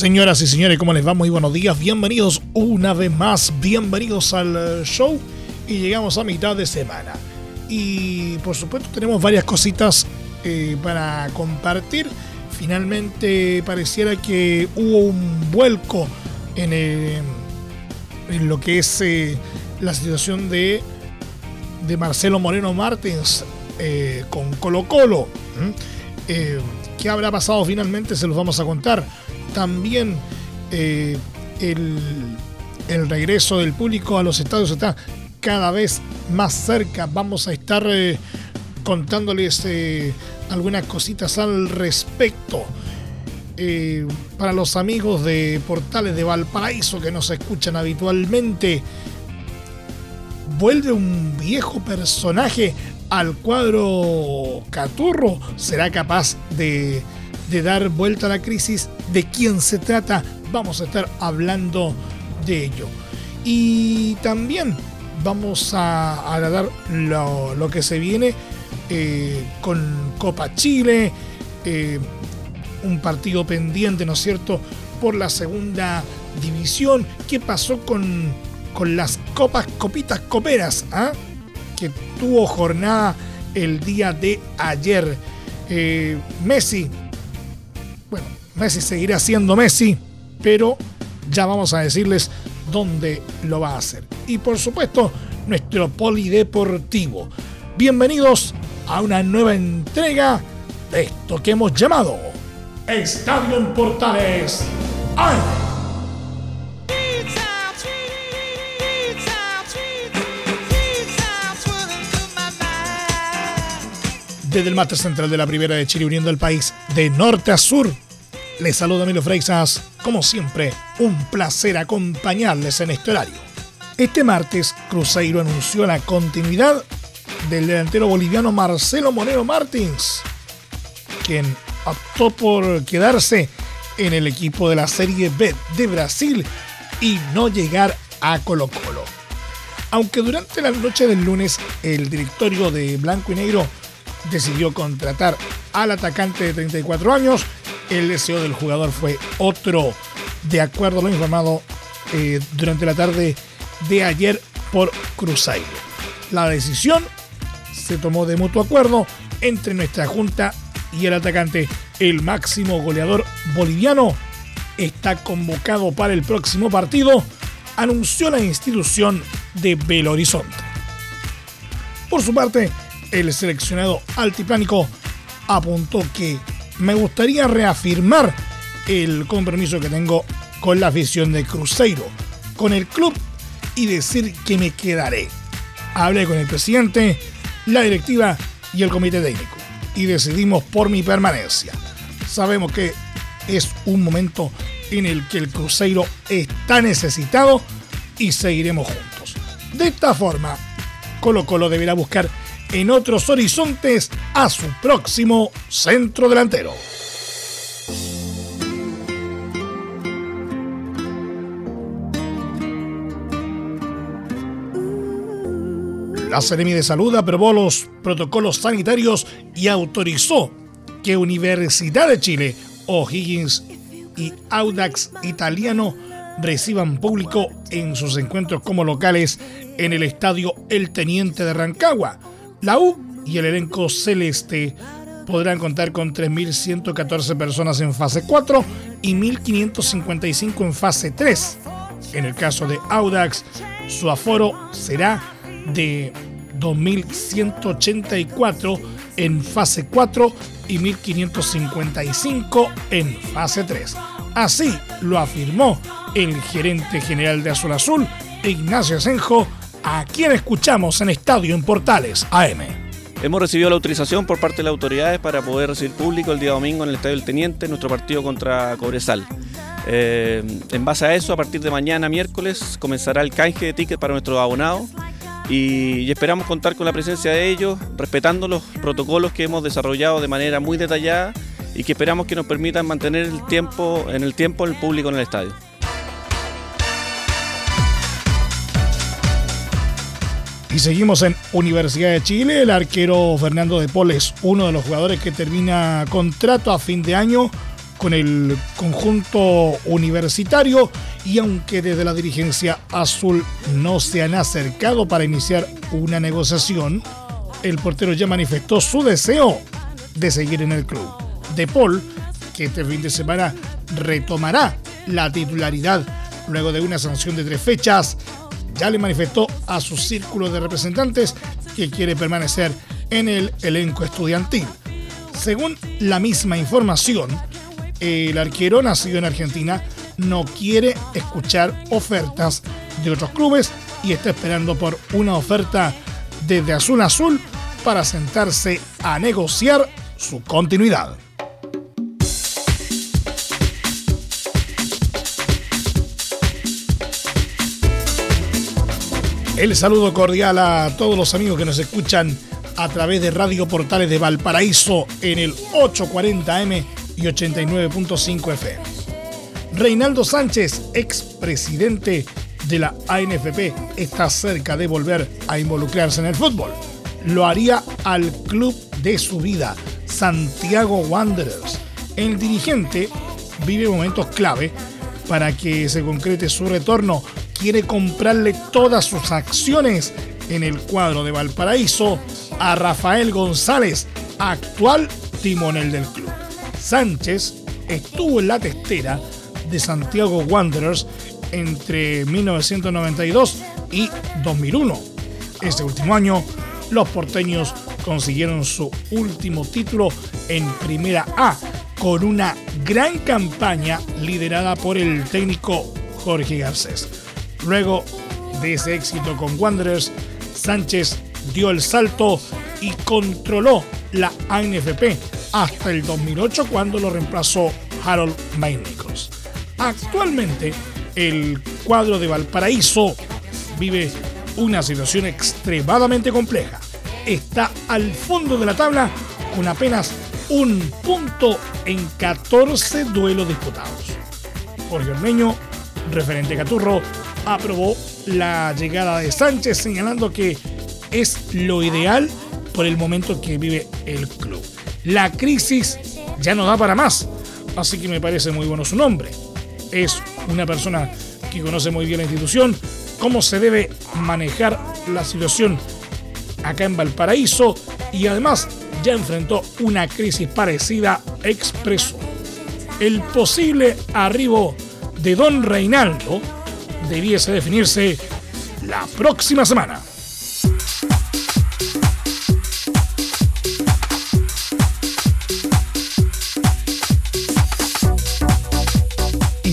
Señoras y señores, ¿cómo les va? Muy buenos días, bienvenidos una vez más, bienvenidos al eh, show y llegamos a mitad de semana. Y por supuesto tenemos varias cositas eh, para compartir. Finalmente pareciera que hubo un vuelco en, eh, lo que es la situación de, de Marcelo Moreno Martins con Colo Colo. ¿Qué habrá pasado finalmente? Se los vamos a contar también eh, el, regreso del público a los estadios está cada vez más cerca. Vamos a estar eh, contándoles eh, algunas cositas al respecto. para los amigos de Portales de Valparaíso que nos escuchan habitualmente, vuelve un viejo personaje al cuadro Caturro. ¿Será capaz de de dar vuelta a la crisis, de quién se trata, vamos a estar hablando de ello. Y también vamos a, a dar lo, que se viene eh, con Copa Chile, eh, un partido pendiente, ¿no es cierto?, por la segunda división. ¿Qué pasó con, con las copas, copitas coperas? Ah? Que tuvo jornada el día de ayer. Eh, Messi bueno, Messi seguirá siendo Messi, pero ya vamos a decirles dónde lo va a hacer. Y por supuesto, nuestro polideportivo. Bienvenidos a una nueva entrega de esto que hemos llamado Estadio en Portales. ¡Ay! Desde el máster central de la Primera de Chile, uniendo al país de norte a sur. Les saluda Milo Freixas. Como siempre, un placer acompañarles en este horario. Este martes, Cruzeiro anunció la continuidad del delantero boliviano Marcelo Moreno Martins, quien optó por quedarse en el equipo de la Serie B de Brasil y no llegar a Colo Colo. Aunque durante la noche del lunes el directorio de Blanco y Negro decidió contratar al atacante de 34 años. El deseo del jugador fue otro, de acuerdo a lo informado eh, durante la tarde de ayer por Cruzeiro. La decisión se tomó de mutuo acuerdo entre nuestra junta y el atacante. El máximo goleador boliviano está convocado para el próximo partido, anunció la institución de Belo Horizonte. Por su parte, el seleccionado altiplánico apuntó que me gustaría reafirmar el compromiso que tengo con la afición de Cruzeiro, con el club y decir que me quedaré. Hablé con el presidente, la directiva y el comité técnico y decidimos por mi permanencia. Sabemos que es un momento en el que el Cruzeiro está necesitado y seguiremos juntos. De esta forma, Colo Colo deberá buscar en otros horizontes a su próximo centro delantero. La Seremi de Salud aprobó los protocolos sanitarios y autorizó que Universidad de Chile, O'Higgins y Audax Italiano reciban público en sus encuentros como locales en el estadio El Teniente de Rancagua la U y el elenco celeste podrán contar con 3.114 personas en fase 4 y 1.555 en fase 3. En el caso de Audax, su aforo será de 2.184 en fase 4 y 1.555 en fase 3. Así lo afirmó el gerente general de Azul Azul, Ignacio Asenjo, a quien escuchamos en Estadio en Portales AM. Hemos recibido la autorización por parte de las autoridades para poder recibir público el día domingo en el Estadio del Teniente, nuestro partido contra Cobresal. Eh, en base a eso, a partir de mañana, miércoles, comenzará el canje de tickets para nuestros abonados y, esperamos contar con la presencia de ellos, respetando los protocolos que hemos desarrollado de manera muy detallada y que esperamos que nos permitan mantener el tiempo, en el tiempo el público en el estadio. Y seguimos en Universidad de Chile. El arquero Fernando de Pol es uno de los jugadores que termina contrato a fin de año con el conjunto universitario y aunque desde la dirigencia azul no se han acercado para iniciar una negociación, el portero ya manifestó su deseo de seguir en el club. De Paul, que este fin de semana retomará la titularidad luego de una sanción de tres fechas, ya le manifestó a su círculo de representantes que quiere permanecer en el elenco estudiantil. Según la misma información, el arquero nacido en Argentina no quiere escuchar ofertas de otros clubes y está esperando por una oferta desde Azul Azul para sentarse a negociar su continuidad. El saludo cordial a todos los amigos que nos escuchan a través de Radio Portales de Valparaíso en el 840M y 89.5 FM. Reinaldo Sánchez, expresidente de la ANFP, está cerca de volver a involucrarse en el fútbol. Lo haría al club de su vida, Santiago Wanderers. El dirigente vive momentos clave para que se concrete su retorno. Quiere comprarle todas sus acciones en el cuadro de Valparaíso a Rafael González, actual timonel del club. Sánchez estuvo en la testera de Santiago Wanderers entre 1992 y 2001. Ese último año, los porteños consiguieron su último título en Primera A con una gran campaña liderada por el técnico Jorge Garcés. Luego de ese éxito con Wanderers, Sánchez dio el salto y controló la ANFP hasta el 2008 cuando lo reemplazó Harold Maynicos. Actualmente, el cuadro de Valparaíso vive una situación extremadamente compleja. Está al fondo de la tabla con apenas un punto en 14 duelos disputados. Jorge Ormeño, referente Caturro, aprobó la llegada de Sánchez señalando que es lo ideal por el momento que vive el club. La crisis ya no da para más, así que me parece muy bueno su nombre. Es una persona que conoce muy bien la institución, cómo se debe manejar la situación acá en Valparaíso y además ya enfrentó una crisis parecida expreso. El posible arribo de Don Reinaldo debiese definirse la próxima semana.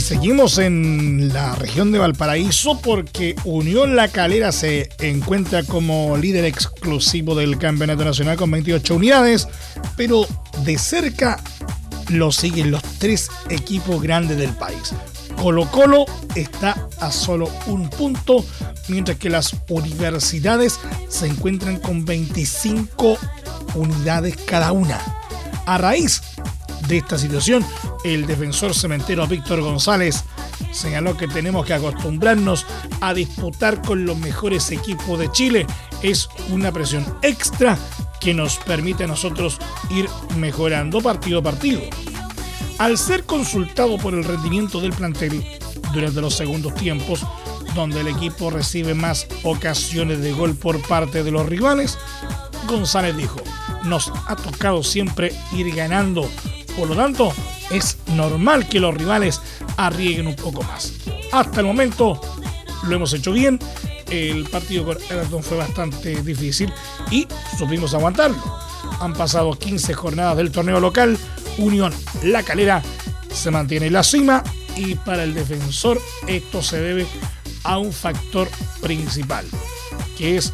seguimos en la región de Valparaíso porque Unión La Calera se encuentra como líder exclusivo del Campeonato Nacional con 28 unidades, pero de cerca lo siguen los tres equipos grandes del país. Colo Colo está a solo un punto, mientras que las universidades se encuentran con 25 unidades cada una. A raíz de esta situación, el defensor cementero Víctor González señaló que tenemos que acostumbrarnos a disputar con los mejores equipos de Chile. Es una presión extra que nos permite a nosotros ir mejorando partido a partido. Al ser consultado por el rendimiento del plantel durante los segundos tiempos, donde el equipo recibe más ocasiones de gol por parte de los rivales, González dijo, nos ha tocado siempre ir ganando por lo tanto, es normal que los rivales arriesguen un poco más. Hasta el momento lo hemos hecho bien. El partido con Everton fue bastante difícil y supimos aguantarlo. Han pasado 15 jornadas del torneo local. Unión La Calera se mantiene en la cima y para el defensor esto se debe a un factor principal, que es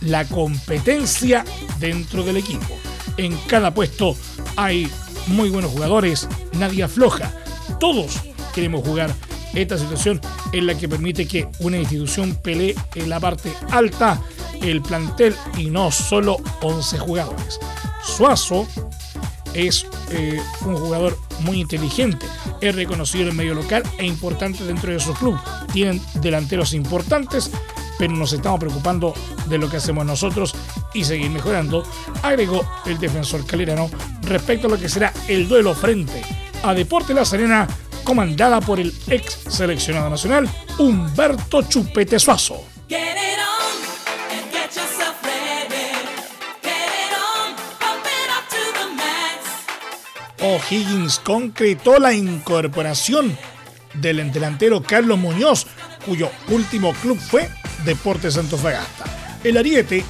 la competencia dentro del equipo. En cada puesto hay muy buenos jugadores, nadie afloja. Todos queremos jugar esta situación en la que permite que una institución pelee en la parte alta el plantel y no solo 11 jugadores. Suazo es eh, un jugador muy inteligente, es reconocido en el medio local e importante dentro de su club. Tienen delanteros importantes, pero nos estamos preocupando de lo que hacemos nosotros y seguir mejorando, agregó el defensor calerano respecto a lo que será el duelo frente a Deporte La Serena, comandada por el ex seleccionado nacional Humberto Chupete Suazo. O'Higgins concretó la incorporación del delantero Carlos Muñoz, cuyo último club fue Deportes Fagasta. El Ariete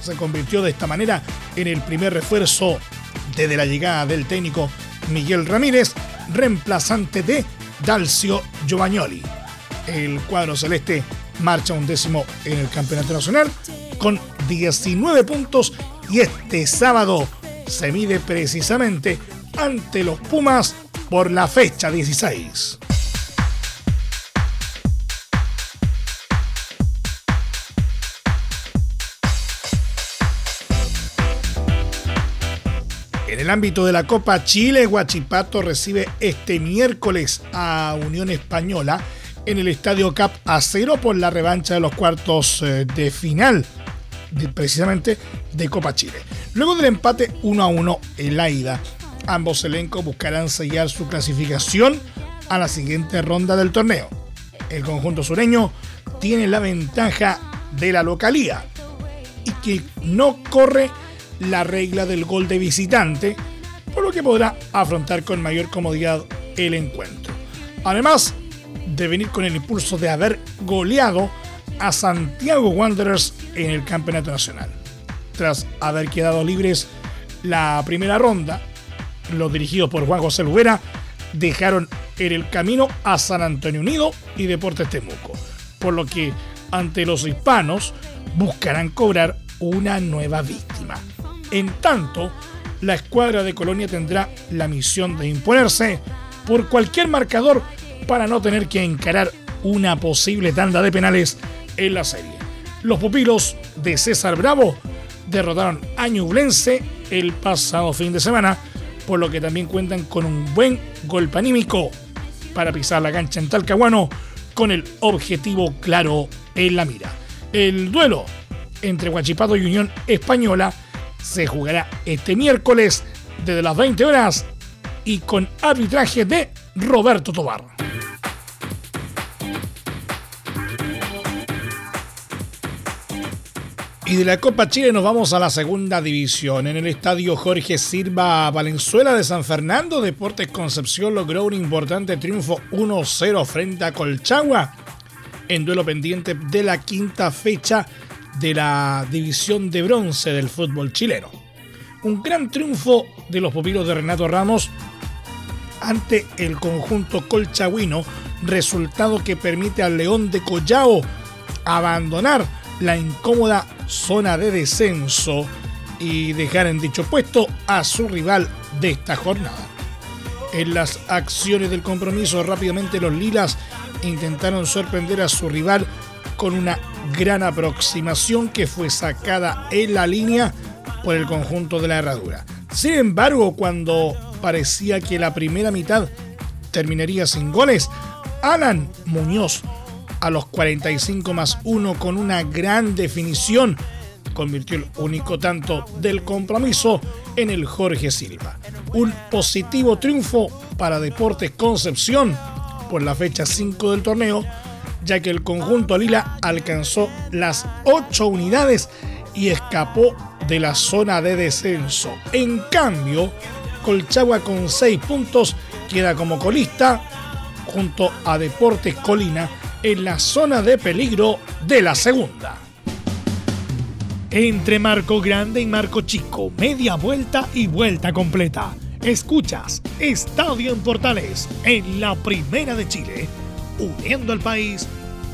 se convirtió de esta manera en el primer refuerzo desde la llegada del técnico Miguel Ramírez, reemplazante de Dalcio Giovagnoli. El cuadro celeste marcha un décimo en el Campeonato Nacional con 19 puntos y este sábado se mide precisamente ante los Pumas por la fecha 16. En el ámbito de la Copa Chile, Guachipato recibe este miércoles a Unión Española en el Estadio Cap Acero por la revancha de los cuartos eh, de final, precisamente de Copa Chile. Luego del empate 1 a 1 en la ida, ambos elencos buscarán sellar su clasificación a la siguiente ronda del torneo. El conjunto sureño tiene la ventaja de la localía y que no corre la regla del gol de visitante, por lo que podrá afrontar con mayor comodidad el encuentro. Además de venir con el impulso de haber goleado a Santiago Wanderers en el Campeonato Nacional. Tras haber quedado libres la primera ronda, los dirigidos por Juan José Lubera dejaron en el camino a San Antonio Unido y Deportes Temuco, por lo que ante los hispanos buscarán cobrar una nueva víctima. En tanto, la escuadra de Colonia tendrá la misión de imponerse por cualquier marcador para no tener que encarar una posible tanda de penales en la serie. Los pupilos de César Bravo derrotaron a Ñublense el pasado fin de semana por lo que también cuentan con un buen golpe anímico para pisar la cancha en Talcahuano con el objetivo claro en la mira. El duelo entre Huachipato y Unión Española se jugará este miércoles desde las 20 horas y con arbitraje de Roberto Tobar. Y de la Copa Chile nos vamos a la segunda división. En el estadio Jorge Silva Valenzuela de San Fernando, Deportes Concepción logró un importante triunfo 1-0 frente a Colchagua en duelo pendiente de la quinta fecha de la división de bronce del fútbol chileno. Un gran triunfo de los pupilos de Renato Ramos ante el conjunto colchagüino, resultado que permite al León de Collao abandonar la incómoda zona de descenso y dejar en dicho puesto a su rival de esta jornada. En las acciones del compromiso rápidamente los Lilas intentaron sorprender a su rival con una gran aproximación que fue sacada en la línea por el conjunto de la herradura. Sin embargo, cuando parecía que la primera mitad terminaría sin goles, Alan Muñoz a los 45 más 1 con una gran definición. Convirtió el único tanto del compromiso en el Jorge Silva. Un positivo triunfo para Deportes Concepción por la fecha 5 del torneo, ya que el conjunto Lila alcanzó las 8 unidades y escapó de la zona de descenso. En cambio, Colchagua con 6 puntos queda como colista junto a Deportes Colina en la zona de peligro de la segunda. Entre marco grande y marco chico, media vuelta y vuelta completa. Escuchas Estadio en Portales en la Primera de Chile, uniendo al país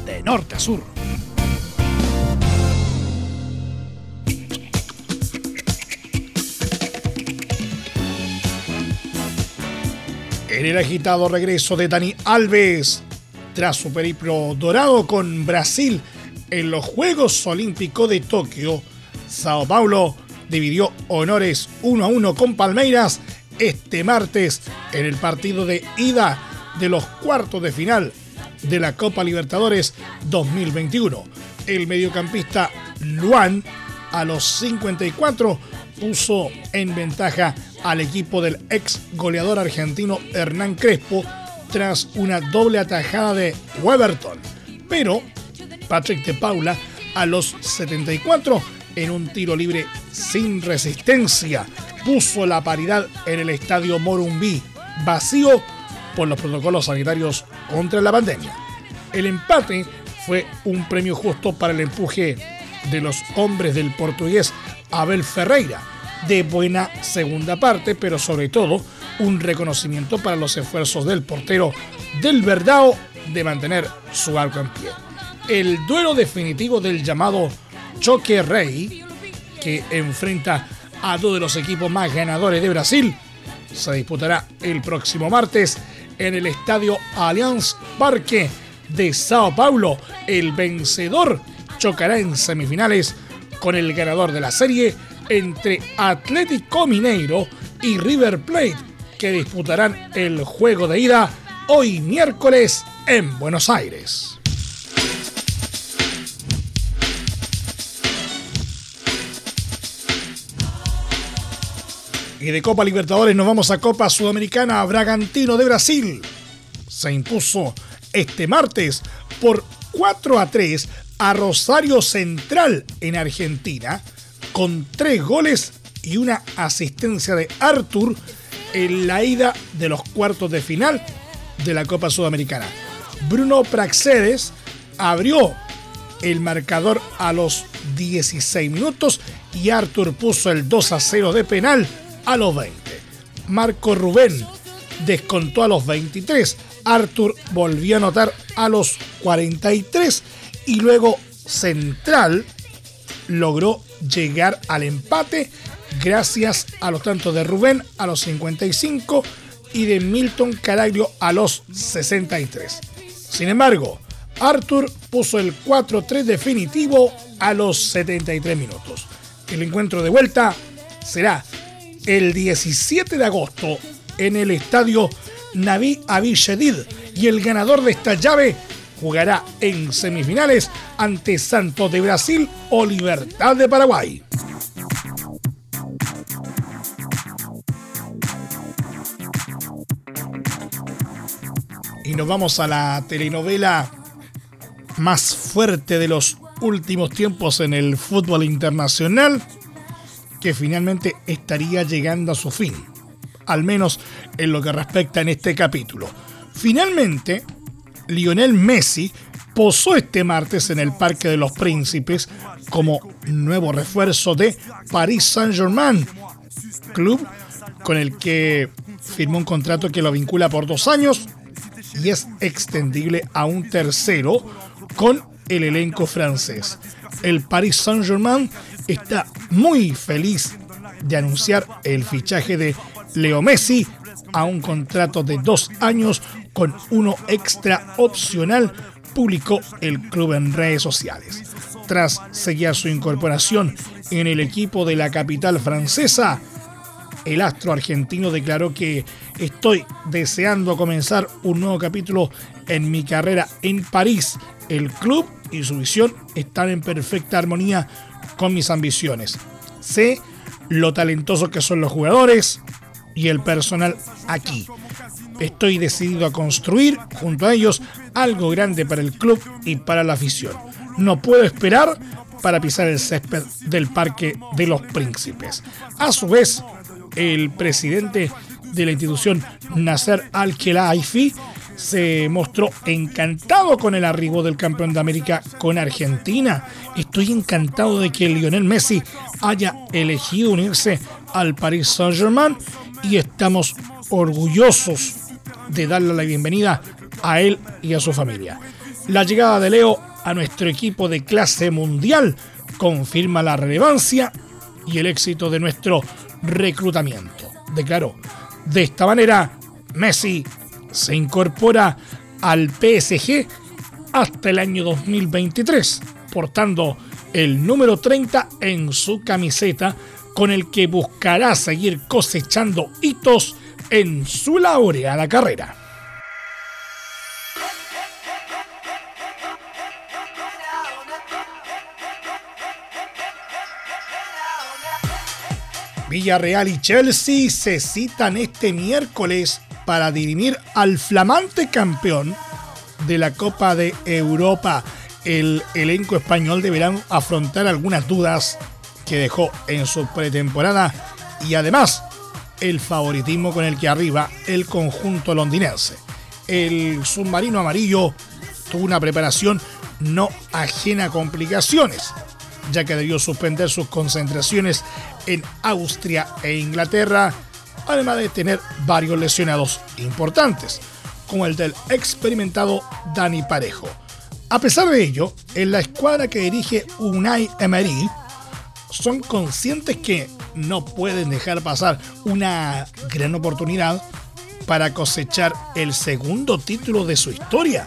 de norte a sur. En el agitado regreso de Dani Alves tras su periplo dorado con Brasil en los Juegos Olímpicos de Tokio. Sao Paulo dividió honores 1 a 1 con Palmeiras este martes en el partido de ida de los cuartos de final de la Copa Libertadores 2021. El mediocampista Luan a los 54 puso en ventaja al equipo del ex goleador argentino Hernán Crespo tras una doble atajada de Weberton. Pero Patrick de Paula a los 74 en un tiro libre sin resistencia puso la paridad en el estadio Morumbí vacío por los protocolos sanitarios contra la pandemia. El empate fue un premio justo para el empuje de los hombres del portugués Abel Ferreira, de buena segunda parte, pero sobre todo un reconocimiento para los esfuerzos del portero del Verdao de mantener su arco en pie. El duelo definitivo del llamado Choque Rey, que enfrenta a dos de los equipos más ganadores de Brasil, se disputará el próximo martes en el estadio Allianz Parque de Sao Paulo. El vencedor chocará en semifinales con el ganador de la serie entre Atlético Mineiro y River Plate, que disputarán el juego de ida hoy miércoles en Buenos Aires. Y de Copa Libertadores nos vamos a Copa Sudamericana. Bragantino de Brasil se impuso este martes por 4 a 3 a Rosario Central en Argentina con tres goles y una asistencia de Artur en la ida de los cuartos de final de la Copa Sudamericana. Bruno Praxedes abrió el marcador a los 16 minutos y Artur puso el 2 a 0 de penal a los 20. Marco Rubén descontó a los 23. Artur volvió a anotar a los 43 y luego Central logró llegar al empate gracias a los tantos de Rubén a los 55 y de Milton Caraglio a los 63. Sin embargo, Arthur puso el 4-3 definitivo a los 73 minutos. El encuentro de vuelta será el 17 de agosto en el estadio Naví Avishedid y el ganador de esta llave jugará en semifinales ante Santos de Brasil o Libertad de Paraguay. Nos vamos a la telenovela más fuerte de los últimos tiempos en el fútbol internacional, que finalmente estaría llegando a su fin, al menos en lo que respecta en este capítulo. Finalmente, Lionel Messi posó este martes en el Parque de los Príncipes como nuevo refuerzo de Paris Saint-Germain, club con el que firmó un contrato que lo vincula por dos años y es extendible a un tercero con el elenco francés. El Paris Saint-Germain está muy feliz de anunciar el fichaje de Leo Messi a un contrato de dos años con uno extra opcional, publicó el club en redes sociales. Tras seguir su incorporación en el equipo de la capital francesa, el astro argentino declaró que estoy deseando comenzar un nuevo capítulo en mi carrera en París. El club y su visión están en perfecta armonía con mis ambiciones. Sé lo talentosos que son los jugadores y el personal aquí. Estoy decidido a construir junto a ellos algo grande para el club y para la afición. No puedo esperar para pisar el césped del Parque de los Príncipes. A su vez, el presidente de la institución Nasser Al-Khelaifi se mostró encantado con el arribo del campeón de América con Argentina. Estoy encantado de que Lionel Messi haya elegido unirse al Paris Saint-Germain y estamos orgullosos de darle la bienvenida a él y a su familia. La llegada de Leo a nuestro equipo de clase mundial confirma la relevancia y el éxito de nuestro reclutamiento. Declaró, de esta manera Messi se incorpora al PSG hasta el año 2023, portando el número 30 en su camiseta, con el que buscará seguir cosechando hitos en su laureada carrera. Villarreal y Chelsea se citan este miércoles para dirimir al flamante campeón de la Copa de Europa. El elenco español deberá afrontar algunas dudas que dejó en su pretemporada y además el favoritismo con el que arriba el conjunto londinense. El submarino amarillo tuvo una preparación no ajena a complicaciones, ya que debió suspender sus concentraciones en Austria e Inglaterra, además de tener varios lesionados importantes, como el del experimentado Dani Parejo. A pesar de ello, en la escuadra que dirige Unai Emery, son conscientes que no pueden dejar pasar una gran oportunidad para cosechar el segundo título de su historia,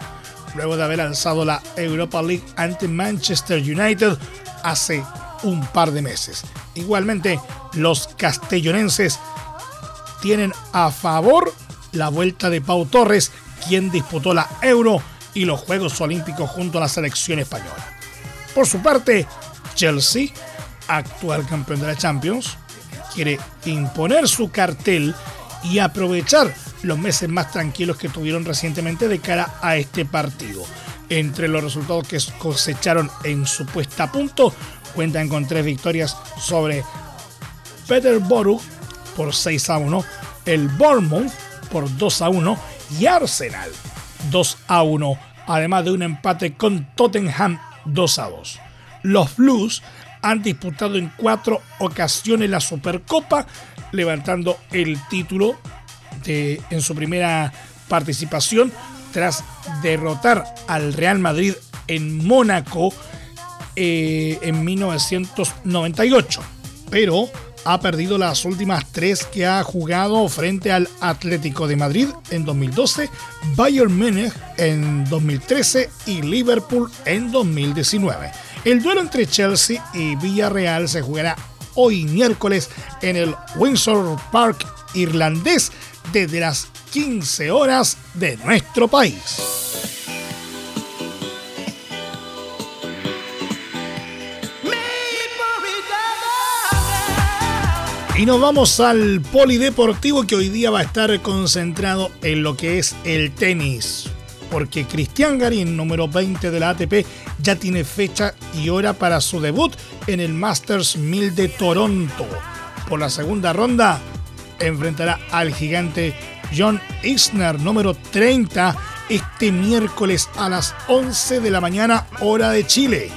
luego de haber alzado la Europa League ante Manchester United hace un par de meses. Igualmente, los castellonenses tienen a favor la vuelta de Pau Torres, quien disputó la Euro y los Juegos Olímpicos junto a la selección española. Por su parte, Chelsea, actual campeón de la Champions, quiere imponer su cartel y aprovechar los meses más tranquilos que tuvieron recientemente de cara a este partido. Entre los resultados que cosecharon en su puesta a punto, cuentan con tres victorias sobre Peterborough por 6 a 1, el Bournemouth por 2 a 1 y Arsenal 2 a 1, además de un empate con Tottenham 2 a 2. Los Blues han disputado en cuatro ocasiones la Supercopa, levantando el título de, en su primera participación tras derrotar al Real Madrid en Mónaco eh, en 1998. Pero ha perdido las últimas tres que ha jugado frente al Atlético de Madrid en 2012, Bayern Múnich en 2013 y Liverpool en 2019. El duelo entre Chelsea y Villarreal se jugará hoy miércoles en el Windsor Park irlandés desde las 15 horas de nuestro país. Y nos vamos al polideportivo que hoy día va a estar concentrado en lo que es el tenis. Porque Cristian Garín, número 20 de la ATP, ya tiene fecha y hora para su debut en el Masters 1000 de Toronto. Por la segunda ronda, enfrentará al gigante John Isner, número 30, este miércoles a las 11 de la mañana, hora de Chile.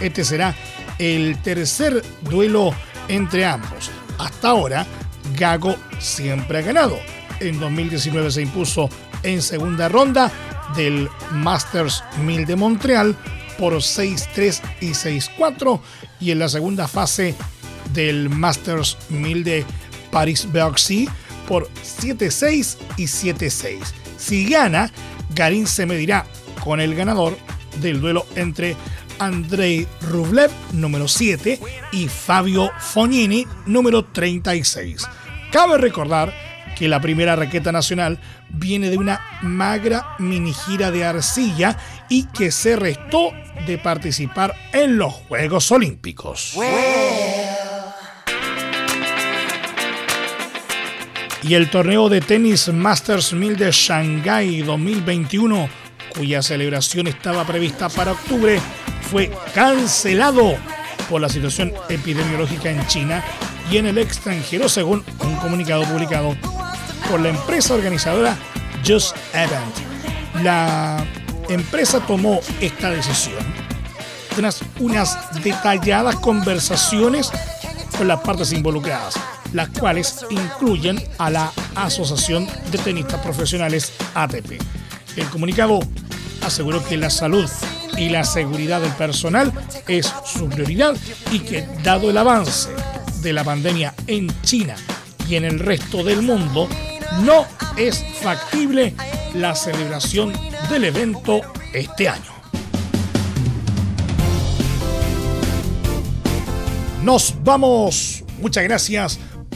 Este será el tercer duelo entre ambos. Hasta ahora, Gago siempre ha ganado. En 2019 se impuso en segunda ronda del Masters 1000 de Montreal por 6-3 y 6-4 y en la segunda fase del Masters 1000 de Paris-Bercy por 7-6 y 7-6. Si gana, Garín se medirá con el ganador del duelo entre Andrei Rublev, número 7, y Fabio Fognini, número 36. Cabe recordar que la primera raqueta nacional viene de una magra mini gira de arcilla y que se restó de participar en los Juegos Olímpicos. Y el torneo de tenis Masters 1000 de Shanghai 2021, cuya celebración estaba prevista para octubre, fue cancelado por la situación epidemiológica en China y en el extranjero, según un comunicado publicado por la empresa organizadora Just Event. La empresa tomó esta decisión tras unas detalladas conversaciones con las partes involucradas las cuales incluyen a la Asociación de Tenistas Profesionales ATP. El comunicado aseguró que la salud y la seguridad del personal es su prioridad y que dado el avance de la pandemia en China y en el resto del mundo, no es factible la celebración del evento este año. Nos vamos. Muchas gracias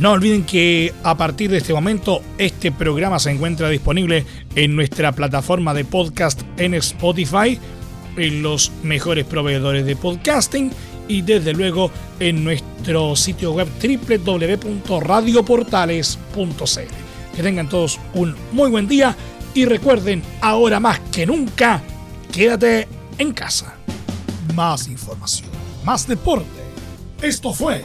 No olviden que a partir de este momento este programa se encuentra disponible en nuestra plataforma de podcast en Spotify, en los mejores proveedores de podcasting y desde luego en nuestro sitio web www.radioportales.cl. Que tengan todos un muy buen día y recuerden, ahora más que nunca, quédate en casa. Más información, más deporte. Esto fue